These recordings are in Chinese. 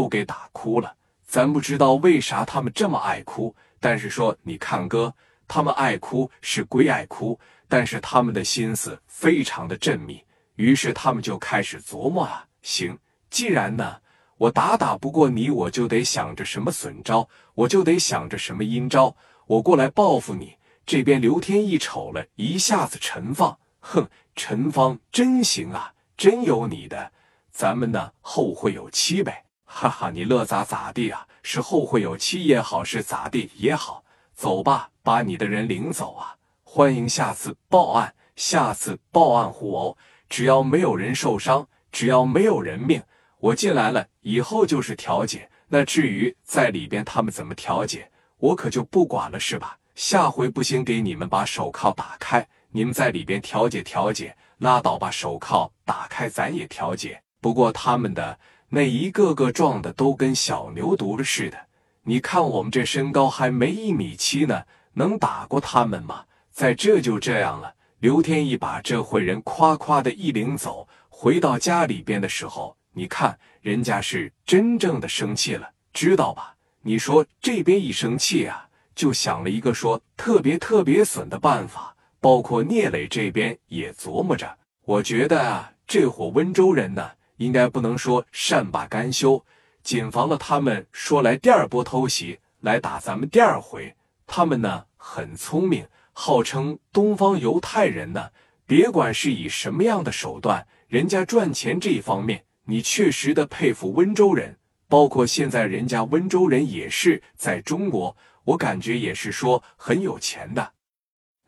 都给打哭了。咱不知道为啥他们这么爱哭，但是说你看哥，他们爱哭是归爱哭，但是他们的心思非常的缜密。于是他们就开始琢磨啊，行，既然呢我打打不过你，我就得想着什么损招，我就得想着什么阴招，我过来报复你。这边刘天一瞅了一下子陈放，哼，陈芳真行啊，真有你的，咱们呢后会有期呗。哈哈，你乐咋咋地啊？是后会有期也好，是咋地也好，走吧，把你的人领走啊！欢迎下次报案，下次报案互殴，只要没有人受伤，只要没有人命，我进来了以后就是调解。那至于在里边他们怎么调解，我可就不管了，是吧？下回不行，给你们把手铐打开，你们在里边调解调解，拉倒，吧手铐打开，咱也调解。不过他们的。那一个个壮的都跟小牛犊似的，你看我们这身高还没一米七呢，能打过他们吗？在这就这样了。刘天一把这会人夸夸的一领走，回到家里边的时候，你看人家是真正的生气了，知道吧？你说这边一生气啊，就想了一个说特别特别损的办法，包括聂磊这边也琢磨着。我觉得啊，这伙温州人呢。应该不能说善罢甘休，谨防了他们说来第二波偷袭来打咱们第二回。他们呢很聪明，号称东方犹太人呢。别管是以什么样的手段，人家赚钱这一方面，你确实的佩服温州人。包括现在人家温州人也是在中国，我感觉也是说很有钱的，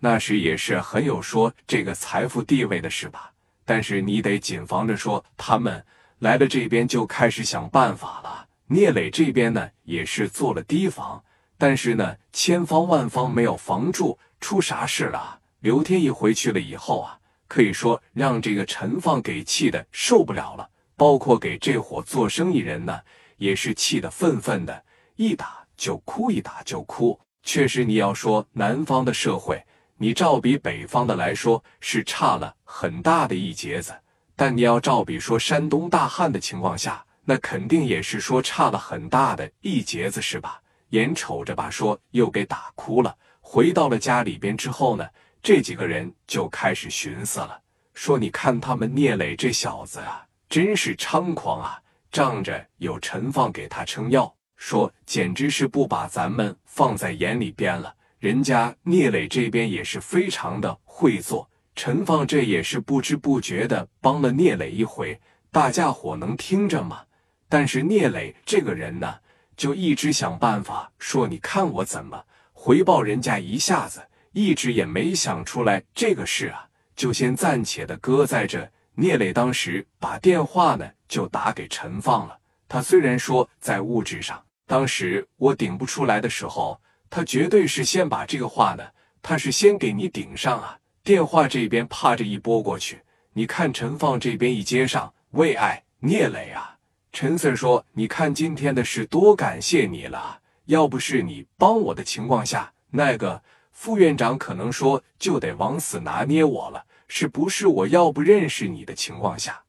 那时也是很有说这个财富地位的是吧？但是你得谨防着说，他们来了这边就开始想办法了。聂磊这边呢也是做了提防，但是呢千方万方没有防住，出啥事了？刘天一回去了以后啊，可以说让这个陈放给气的受不了了，包括给这伙做生意人呢也是气得愤愤的，一打就哭，一打就哭。确实，你要说南方的社会。你照比北方的来说是差了很大的一截子，但你要照比说山东大汉的情况下，那肯定也是说差了很大的一截子，是吧？眼瞅着把说又给打哭了。回到了家里边之后呢，这几个人就开始寻思了，说：“你看他们聂磊这小子啊，真是猖狂啊！仗着有陈放给他撑腰，说简直是不把咱们放在眼里边了。”人家聂磊这边也是非常的会做，陈放这也是不知不觉的帮了聂磊一回，大家伙能听着吗？但是聂磊这个人呢，就一直想办法说，你看我怎么回报人家一下子，一直也没想出来这个事啊，就先暂且的搁在这。聂磊当时把电话呢就打给陈放了，他虽然说在物质上，当时我顶不出来的时候。他绝对是先把这个话呢，他是先给你顶上啊。电话这边怕着一拨过去，你看陈放这边一接上，为爱聂磊啊，陈 Sir 说：“你看今天的事多感谢你了，要不是你帮我的情况下，那个副院长可能说就得往死拿捏我了，是不是？我要不认识你的情况下，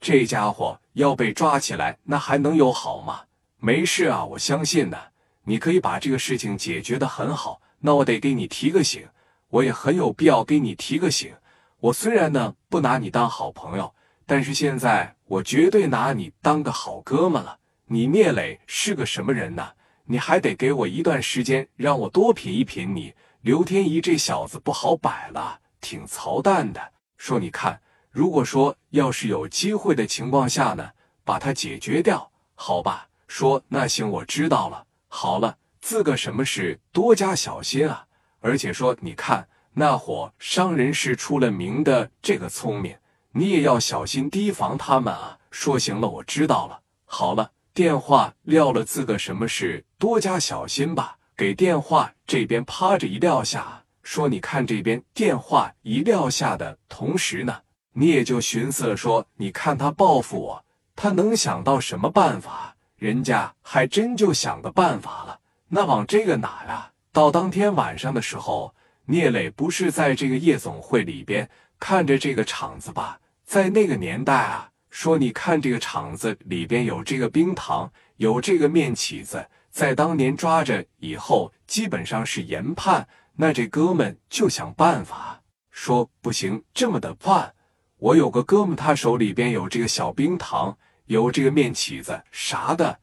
这家伙要被抓起来，那还能有好吗？没事啊，我相信呢。”你可以把这个事情解决的很好，那我得给你提个醒，我也很有必要给你提个醒。我虽然呢不拿你当好朋友，但是现在我绝对拿你当个好哥们了。你聂磊是个什么人呢？你还得给我一段时间，让我多品一品你。刘天一这小子不好摆了，挺操蛋的。说你看，如果说要是有机会的情况下呢，把他解决掉，好吧？说那行，我知道了。好了，自个什么事多加小心啊！而且说，你看那伙商人是出了名的这个聪明，你也要小心提防他们啊！说行了，我知道了。好了，电话撂了，自个什么事多加小心吧。给电话这边趴着一撂下，说你看这边电话一撂下的同时呢，你也就寻思，说你看他报复我，他能想到什么办法？人家还真就想个办法了，那往这个哪呀？到当天晚上的时候，聂磊不是在这个夜总会里边看着这个场子吧？在那个年代啊，说你看这个场子里边有这个冰糖，有这个面起子，在当年抓着以后，基本上是严判。那这哥们就想办法，说不行，这么的办。我有个哥们，他手里边有这个小冰糖，有这个面起子啥的，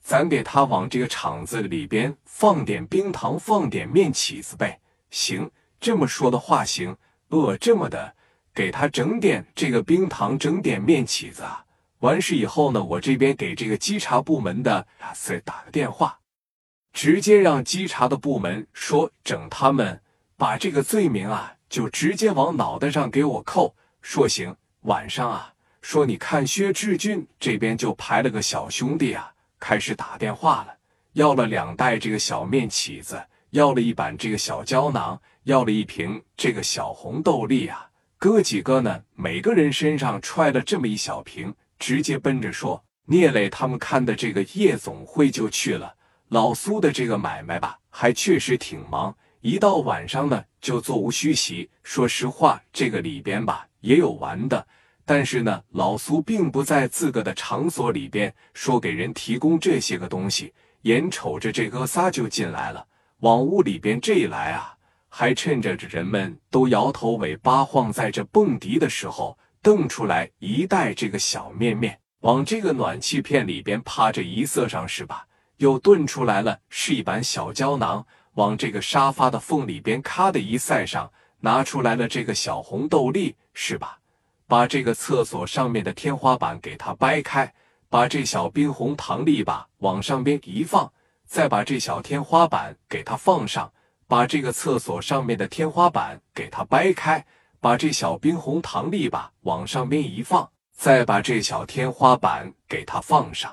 咱给他往这个厂子里边放点冰糖，放点面起子呗。行，这么说的话行。呃，这么的，给他整点这个冰糖，整点面起子。完事以后呢，我这边给这个稽查部门的啊，再打个电话，直接让稽查的部门说整他们，把这个罪名啊，就直接往脑袋上给我扣。说行，晚上啊，说你看薛志军这边就排了个小兄弟啊，开始打电话了，要了两袋这个小面起子，要了一板这个小胶囊，要了一瓶这个小红豆粒啊，哥几个呢，每个人身上揣了这么一小瓶。直接奔着说聂磊他们看的这个夜总会就去了。老苏的这个买卖吧，还确实挺忙，一到晚上呢就座无虚席。说实话，这个里边吧也有玩的，但是呢，老苏并不在自个的场所里边说给人提供这些个东西。眼瞅着这哥仨就进来了，往屋里边这一来啊，还趁着这人们都摇头尾巴晃在这蹦迪的时候。瞪出来一袋这个小面面，往这个暖气片里边趴着一塞上是吧？又炖出来了是一板小胶囊，往这个沙发的缝里边咔的一塞上，拿出来了这个小红豆粒是吧？把这个厕所上面的天花板给它掰开，把这小冰红糖粒吧往上边一放，再把这小天花板给它放上，把这个厕所上面的天花板给它掰开。把这小冰红糖粒吧往上边一放，再把这小天花板给它放上。